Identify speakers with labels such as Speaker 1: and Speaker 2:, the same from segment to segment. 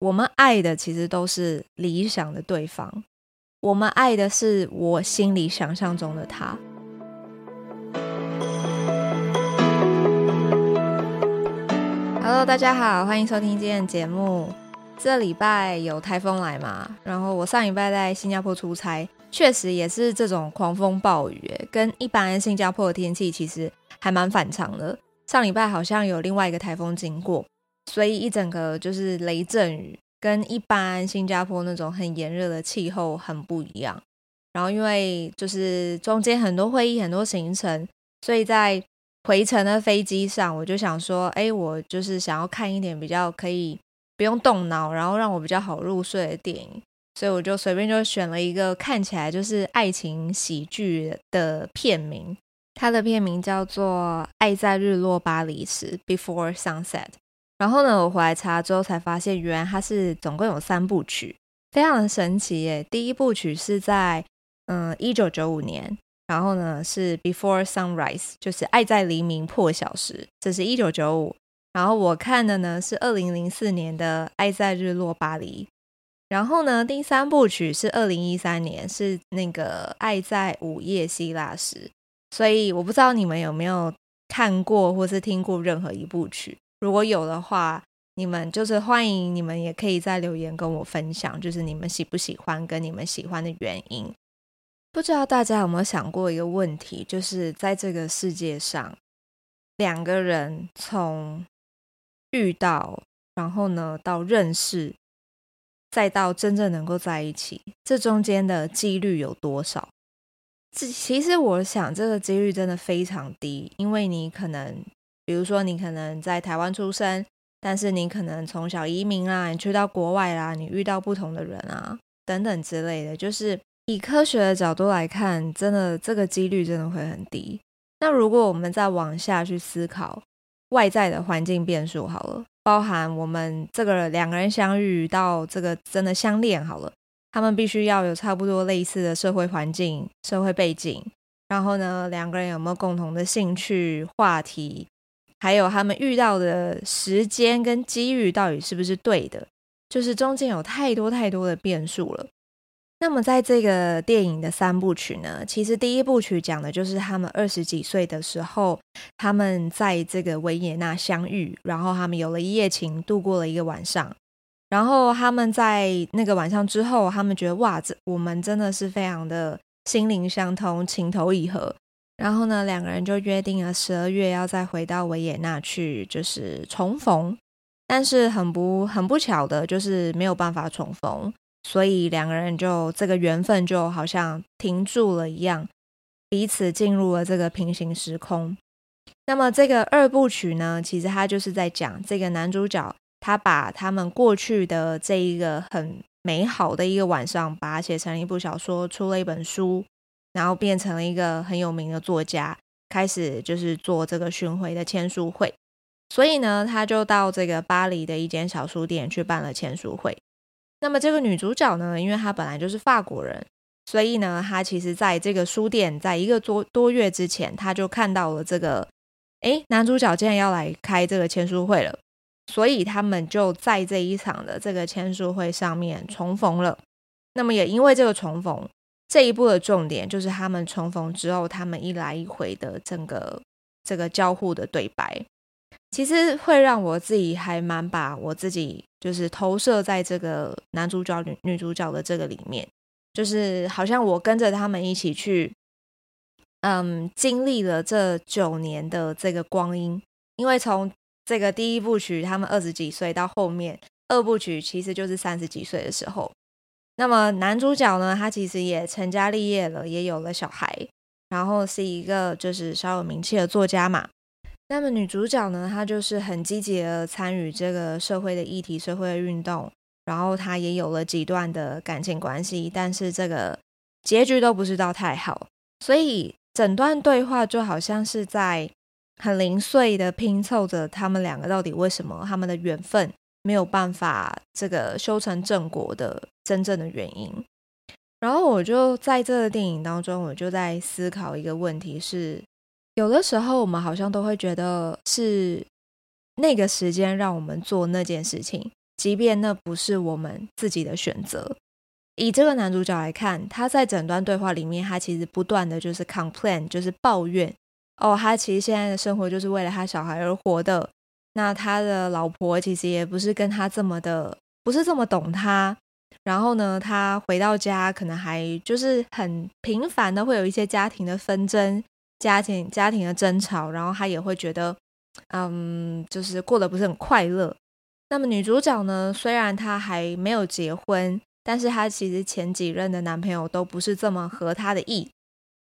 Speaker 1: 我们爱的其实都是理想的对方，我们爱的是我心里想象中的他。Hello，大家好，欢迎收听今天的节目。这礼拜有台风来嘛？然后我上礼拜在新加坡出差，确实也是这种狂风暴雨，跟一般新加坡的天气其实还蛮反常的。上礼拜好像有另外一个台风经过。所以一整个就是雷阵雨，跟一般新加坡那种很炎热的气候很不一样。然后因为就是中间很多会议、很多行程，所以在回程的飞机上，我就想说，哎，我就是想要看一点比较可以不用动脑，然后让我比较好入睡的电影。所以我就随便就选了一个看起来就是爱情喜剧的片名，它的片名叫做《爱在日落巴黎时》（Before Sunset）。然后呢，我回来查之后才发现，原来它是总共有三部曲，非常的神奇耶。第一部曲是在嗯一九九五年，然后呢是 Before Sunrise，就是爱在黎明破晓时，这是一九九五。然后我看的呢是二零零四年的爱在日落巴黎。然后呢，第三部曲是二零一三年，是那个爱在午夜希腊时。所以我不知道你们有没有看过或是听过任何一部曲。如果有的话，你们就是欢迎你们也可以在留言跟我分享，就是你们喜不喜欢跟你们喜欢的原因。不知道大家有没有想过一个问题，就是在这个世界上，两个人从遇到，然后呢到认识，再到真正能够在一起，这中间的几率有多少？其实我想这个几率真的非常低，因为你可能。比如说，你可能在台湾出生，但是你可能从小移民啊，你去到国外啦，你遇到不同的人啊，等等之类的。就是以科学的角度来看，真的这个几率真的会很低。那如果我们再往下去思考外在的环境变数好了，包含我们这个两个人相遇到这个真的相恋好了，他们必须要有差不多类似的社会环境、社会背景，然后呢，两个人有没有共同的兴趣话题？还有他们遇到的时间跟机遇到底是不是对的？就是中间有太多太多的变数了。那么在这个电影的三部曲呢，其实第一部曲讲的就是他们二十几岁的时候，他们在这个维也纳相遇，然后他们有了一夜情，度过了一个晚上。然后他们在那个晚上之后，他们觉得哇，这我们真的是非常的心灵相通，情投意合。然后呢，两个人就约定了十二月要再回到维也纳去，就是重逢。但是很不很不巧的，就是没有办法重逢，所以两个人就这个缘分就好像停住了一样，彼此进入了这个平行时空。那么这个二部曲呢，其实他就是在讲这个男主角，他把他们过去的这一个很美好的一个晚上，把它写成一部小说，出了一本书。然后变成了一个很有名的作家，开始就是做这个巡回的签书会。所以呢，他就到这个巴黎的一间小书店去办了签书会。那么这个女主角呢，因为她本来就是法国人，所以呢，她其实在这个书店，在一个多多月之前，她就看到了这个，诶，男主角竟然要来开这个签书会了，所以他们就在这一场的这个签书会上面重逢了。那么也因为这个重逢。这一部的重点就是他们重逢之后，他们一来一回的整个这个交互的对白，其实会让我自己还蛮把我自己就是投射在这个男主角女女主角的这个里面，就是好像我跟着他们一起去，嗯，经历了这九年的这个光阴，因为从这个第一部曲他们二十几岁到后面二部曲其实就是三十几岁的时候。那么男主角呢，他其实也成家立业了，也有了小孩，然后是一个就是稍有名气的作家嘛。那么女主角呢，她就是很积极的参与这个社会的议题、社会的运动，然后她也有了几段的感情关系，但是这个结局都不是到太好，所以整段对话就好像是在很零碎的拼凑着他们两个到底为什么他们的缘分。没有办法这个修成正果的真正的原因，然后我就在这个电影当中，我就在思考一个问题是：有的时候我们好像都会觉得是那个时间让我们做那件事情，即便那不是我们自己的选择。以这个男主角来看，他在整段对话里面，他其实不断的就是 complain，就是抱怨哦，他其实现在的生活就是为了他小孩而活的。那他的老婆其实也不是跟他这么的，不是这么懂他。然后呢，他回到家可能还就是很频繁的会有一些家庭的纷争、家庭家庭的争吵，然后他也会觉得，嗯，就是过得不是很快乐。那么女主角呢，虽然她还没有结婚。但是她其实前几任的男朋友都不是这么合她的意，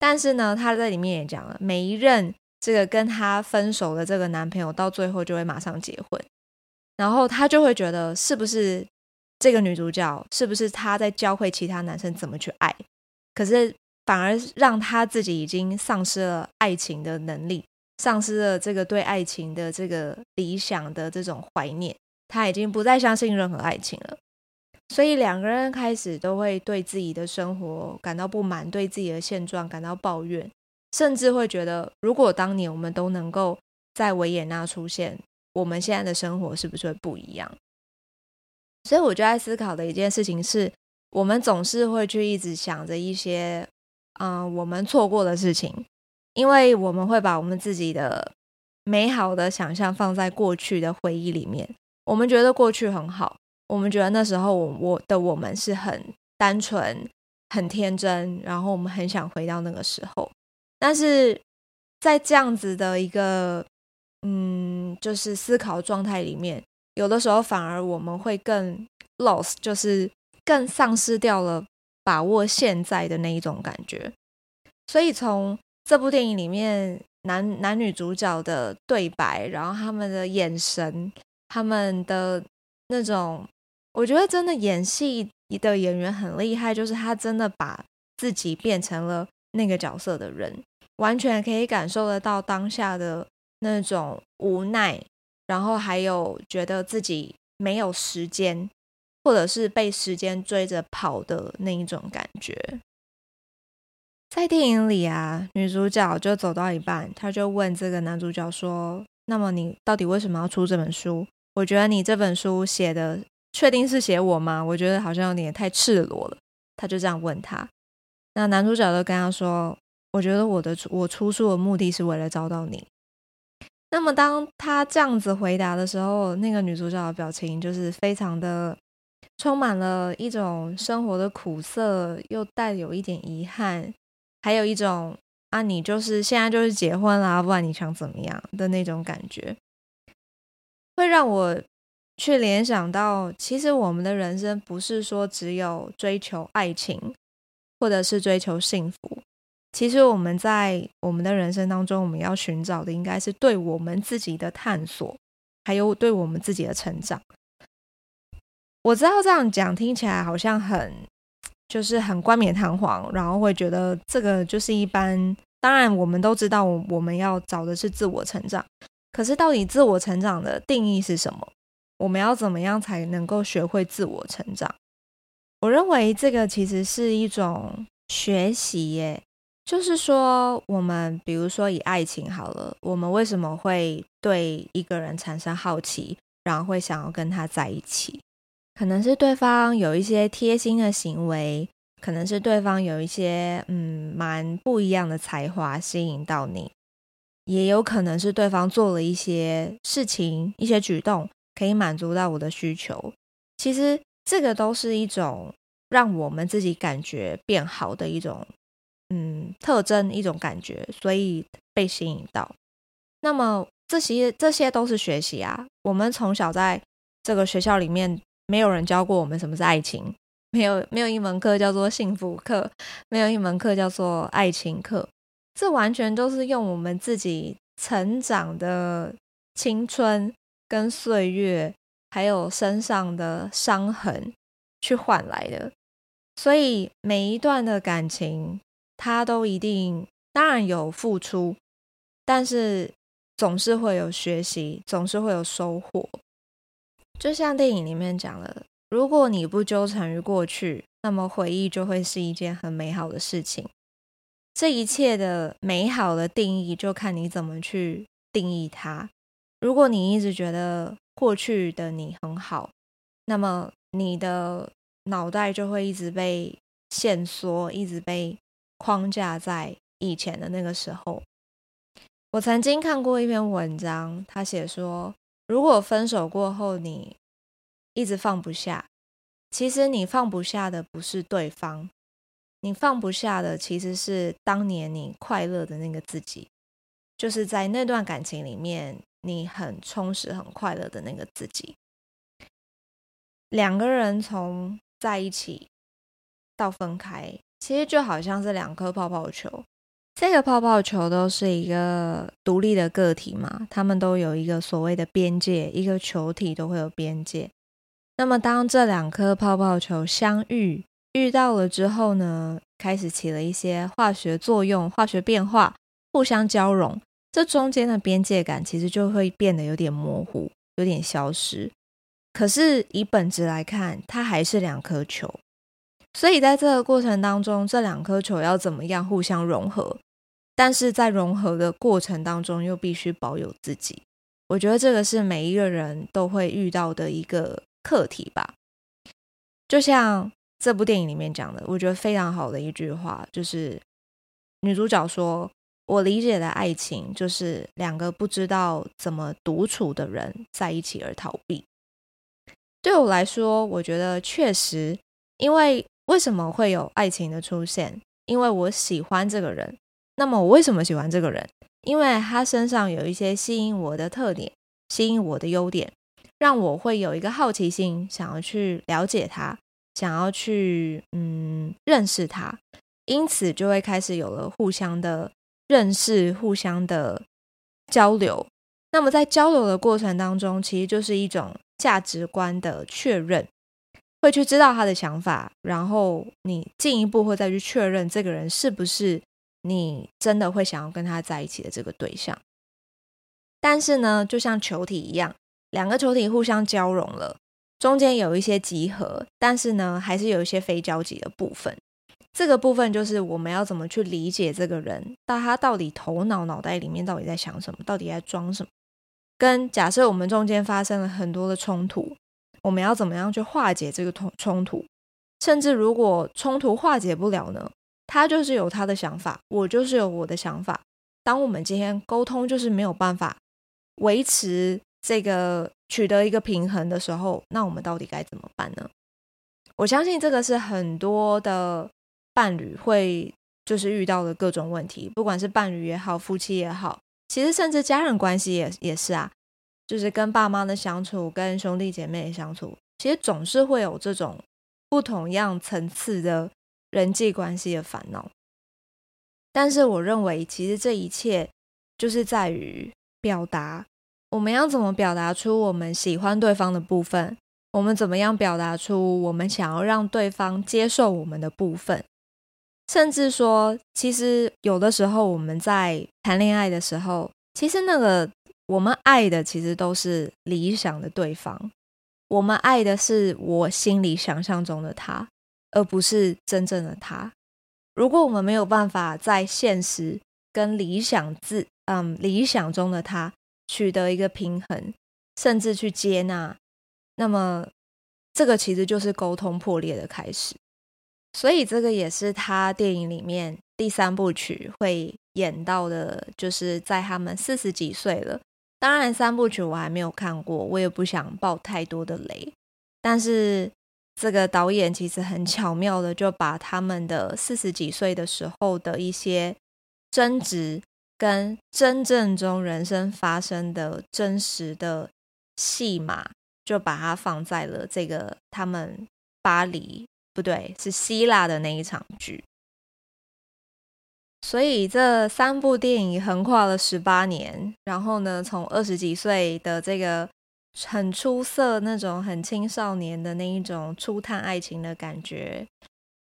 Speaker 1: 但是呢，她在里面也讲了，每一任这个跟她分手的这个男朋友，到最后就会马上结婚，然后她就会觉得，是不是这个女主角，是不是她在教会其他男生怎么去爱？可是反而让她自己已经丧失了爱情的能力，丧失了这个对爱情的这个理想的这种怀念，她已经不再相信任何爱情了。所以两个人开始都会对自己的生活感到不满，对自己的现状感到抱怨，甚至会觉得，如果当年我们都能够在维也纳出现，我们现在的生活是不是会不一样？所以我就在思考的一件事情是，我们总是会去一直想着一些，嗯、我们错过的事情，因为我们会把我们自己的美好的想象放在过去的回忆里面，我们觉得过去很好。我们觉得那时候我我的我们是很单纯、很天真，然后我们很想回到那个时候。但是在这样子的一个嗯，就是思考状态里面，有的时候反而我们会更 lost，就是更丧失掉了把握现在的那一种感觉。所以从这部电影里面男男女主角的对白，然后他们的眼神，他们的那种。我觉得真的演戏的演员很厉害，就是他真的把自己变成了那个角色的人，完全可以感受得到当下的那种无奈，然后还有觉得自己没有时间，或者是被时间追着跑的那一种感觉。在电影里啊，女主角就走到一半，她就问这个男主角说：“那么你到底为什么要出这本书？我觉得你这本书写的。”确定是写我吗？我觉得好像有点太赤裸了。他就这样问他，那男主角就跟他说：“我觉得我的我出书的目的是为了找到你。”那么当他这样子回答的时候，那个女主角的表情就是非常的充满了一种生活的苦涩，又带有一点遗憾，还有一种啊，你就是现在就是结婚啦，不管你想怎么样的那种感觉，会让我。去联想到，其实我们的人生不是说只有追求爱情，或者是追求幸福。其实我们在我们的人生当中，我们要寻找的应该是对我们自己的探索，还有对我们自己的成长。我知道这样讲听起来好像很，就是很冠冕堂皇，然后会觉得这个就是一般。当然，我们都知道我们要找的是自我成长，可是到底自我成长的定义是什么？我们要怎么样才能够学会自我成长？我认为这个其实是一种学习耶。就是说，我们比如说以爱情好了，我们为什么会对一个人产生好奇，然后会想要跟他在一起？可能是对方有一些贴心的行为，可能是对方有一些嗯蛮不一样的才华吸引到你，也有可能是对方做了一些事情、一些举动。可以满足到我的需求，其实这个都是一种让我们自己感觉变好的一种，嗯，特征，一种感觉，所以被吸引到。那么这些这些都是学习啊。我们从小在这个学校里面，没有人教过我们什么是爱情，没有没有一门课叫做幸福课，没有一门课叫做爱情课，这完全都是用我们自己成长的青春。跟岁月，还有身上的伤痕去换来的，所以每一段的感情，他都一定当然有付出，但是总是会有学习，总是会有收获。就像电影里面讲的，如果你不纠缠于过去，那么回忆就会是一件很美好的事情。这一切的美好的定义，就看你怎么去定义它。如果你一直觉得过去的你很好，那么你的脑袋就会一直被限缩，一直被框架在以前的那个时候。我曾经看过一篇文章，他写说，如果分手过后你一直放不下，其实你放不下的不是对方，你放不下的其实是当年你快乐的那个自己，就是在那段感情里面你很充实、很快乐的那个自己。两个人从在一起到分开，其实就好像是两颗泡泡球。这个泡泡球都是一个独立的个体嘛，它们都有一个所谓的边界，一个球体都会有边界。那么，当这两颗泡泡球相遇、遇到了之后呢，开始起了一些化学作用、化学变化，互相交融，这中间的边界感其实就会变得有点模糊，有点消失。可是以本质来看，它还是两颗球，所以在这个过程当中，这两颗球要怎么样互相融合？但是在融合的过程当中，又必须保有自己。我觉得这个是每一个人都会遇到的一个课题吧。就像这部电影里面讲的，我觉得非常好的一句话，就是女主角说：“我理解的爱情，就是两个不知道怎么独处的人在一起而逃避。”对我来说，我觉得确实，因为为什么会有爱情的出现？因为我喜欢这个人。那么我为什么喜欢这个人？因为他身上有一些吸引我的特点，吸引我的优点，让我会有一个好奇心，想要去了解他，想要去嗯认识他，因此就会开始有了互相的认识，互相的交流。那么在交流的过程当中，其实就是一种。价值观的确认，会去知道他的想法，然后你进一步会再去确认这个人是不是你真的会想要跟他在一起的这个对象。但是呢，就像球体一样，两个球体互相交融了，中间有一些集合，但是呢，还是有一些非交集的部分。这个部分就是我们要怎么去理解这个人，到他到底头脑脑袋里面到底在想什么，到底在装什么。跟假设我们中间发生了很多的冲突，我们要怎么样去化解这个冲冲突？甚至如果冲突化解不了呢？他就是有他的想法，我就是有我的想法。当我们今天沟通就是没有办法维持这个取得一个平衡的时候，那我们到底该怎么办呢？我相信这个是很多的伴侣会就是遇到的各种问题，不管是伴侣也好，夫妻也好。其实，甚至家人关系也也是啊，就是跟爸妈的相处，跟兄弟姐妹的相处，其实总是会有这种不同样层次的人际关系的烦恼。但是，我认为，其实这一切就是在于表达，我们要怎么表达出我们喜欢对方的部分，我们怎么样表达出我们想要让对方接受我们的部分。甚至说，其实有的时候我们在谈恋爱的时候，其实那个我们爱的其实都是理想的对方，我们爱的是我心里想象中的他，而不是真正的他。如果我们没有办法在现实跟理想自嗯理想中的他取得一个平衡，甚至去接纳，那么这个其实就是沟通破裂的开始。所以这个也是他电影里面第三部曲会演到的，就是在他们四十几岁了。当然，三部曲我还没有看过，我也不想爆太多的雷。但是这个导演其实很巧妙的就把他们的四十几岁的时候的一些争执，跟真正中人生发生的真实的戏码，就把它放在了这个他们巴黎。不对，是希腊的那一场剧。所以这三部电影横跨了十八年，然后呢，从二十几岁的这个很出色、那种很青少年的那一种初探爱情的感觉，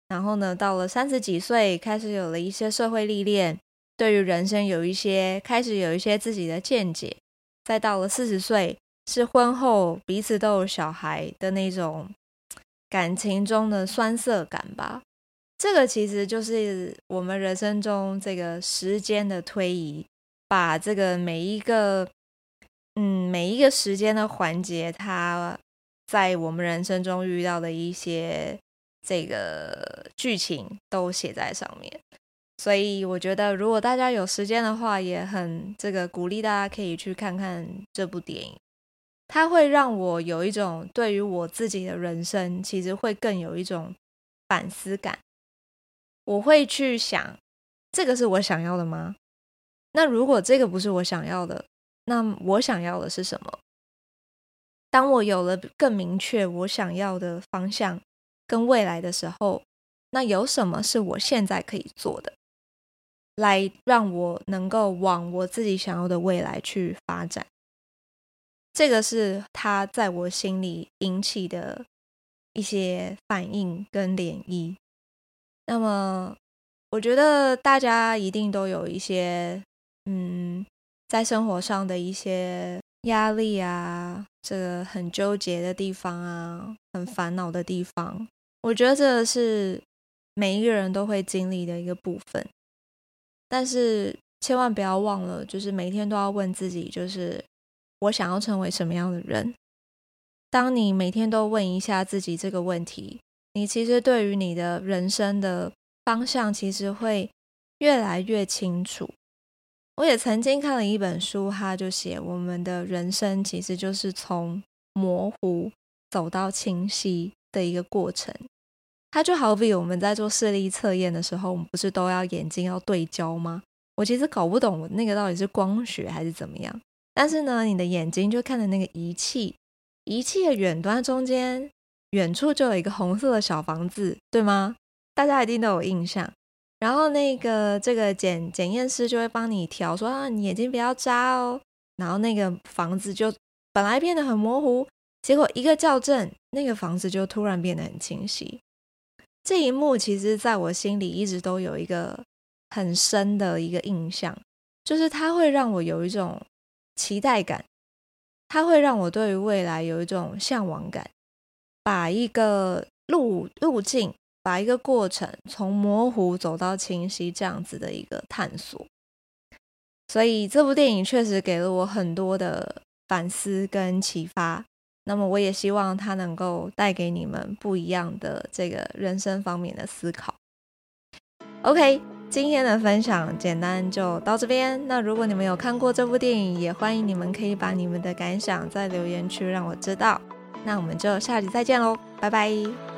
Speaker 1: 然后呢，到了三十几岁，开始有了一些社会历练，对于人生有一些开始有一些自己的见解，再到了四十岁，是婚后彼此都有小孩的那种。感情中的酸涩感吧，这个其实就是我们人生中这个时间的推移，把这个每一个，嗯，每一个时间的环节，它在我们人生中遇到的一些这个剧情都写在上面。所以我觉得，如果大家有时间的话，也很这个鼓励大家可以去看看这部电影。它会让我有一种对于我自己的人生，其实会更有一种反思感。我会去想，这个是我想要的吗？那如果这个不是我想要的，那我想要的是什么？当我有了更明确我想要的方向跟未来的时候，那有什么是我现在可以做的，来让我能够往我自己想要的未来去发展？这个是他在我心里引起的一些反应跟涟漪。那么，我觉得大家一定都有一些，嗯，在生活上的一些压力啊，这个很纠结的地方啊，很烦恼的地方。我觉得这是每一个人都会经历的一个部分。但是千万不要忘了，就是每天都要问自己，就是。我想要成为什么样的人？当你每天都问一下自己这个问题，你其实对于你的人生的方向其实会越来越清楚。我也曾经看了一本书，它就写我们的人生其实就是从模糊走到清晰的一个过程。它就好比我们在做视力测验的时候，我们不是都要眼睛要对焦吗？我其实搞不懂我那个到底是光学还是怎么样。但是呢，你的眼睛就看着那个仪器，仪器的远端中间，远处就有一个红色的小房子，对吗？大家一定都有印象。然后那个这个检检验师就会帮你调，说啊，你眼睛不要眨哦。然后那个房子就本来变得很模糊，结果一个校正，那个房子就突然变得很清晰。这一幕其实在我心里一直都有一个很深的一个印象，就是它会让我有一种。期待感，它会让我对于未来有一种向往感，把一个路路径，把一个过程从模糊走到清晰，这样子的一个探索。所以这部电影确实给了我很多的反思跟启发。那么我也希望它能够带给你们不一样的这个人生方面的思考。OK。今天的分享简单就到这边。那如果你们有看过这部电影，也欢迎你们可以把你们的感想在留言区让我知道。那我们就下集再见喽，拜拜。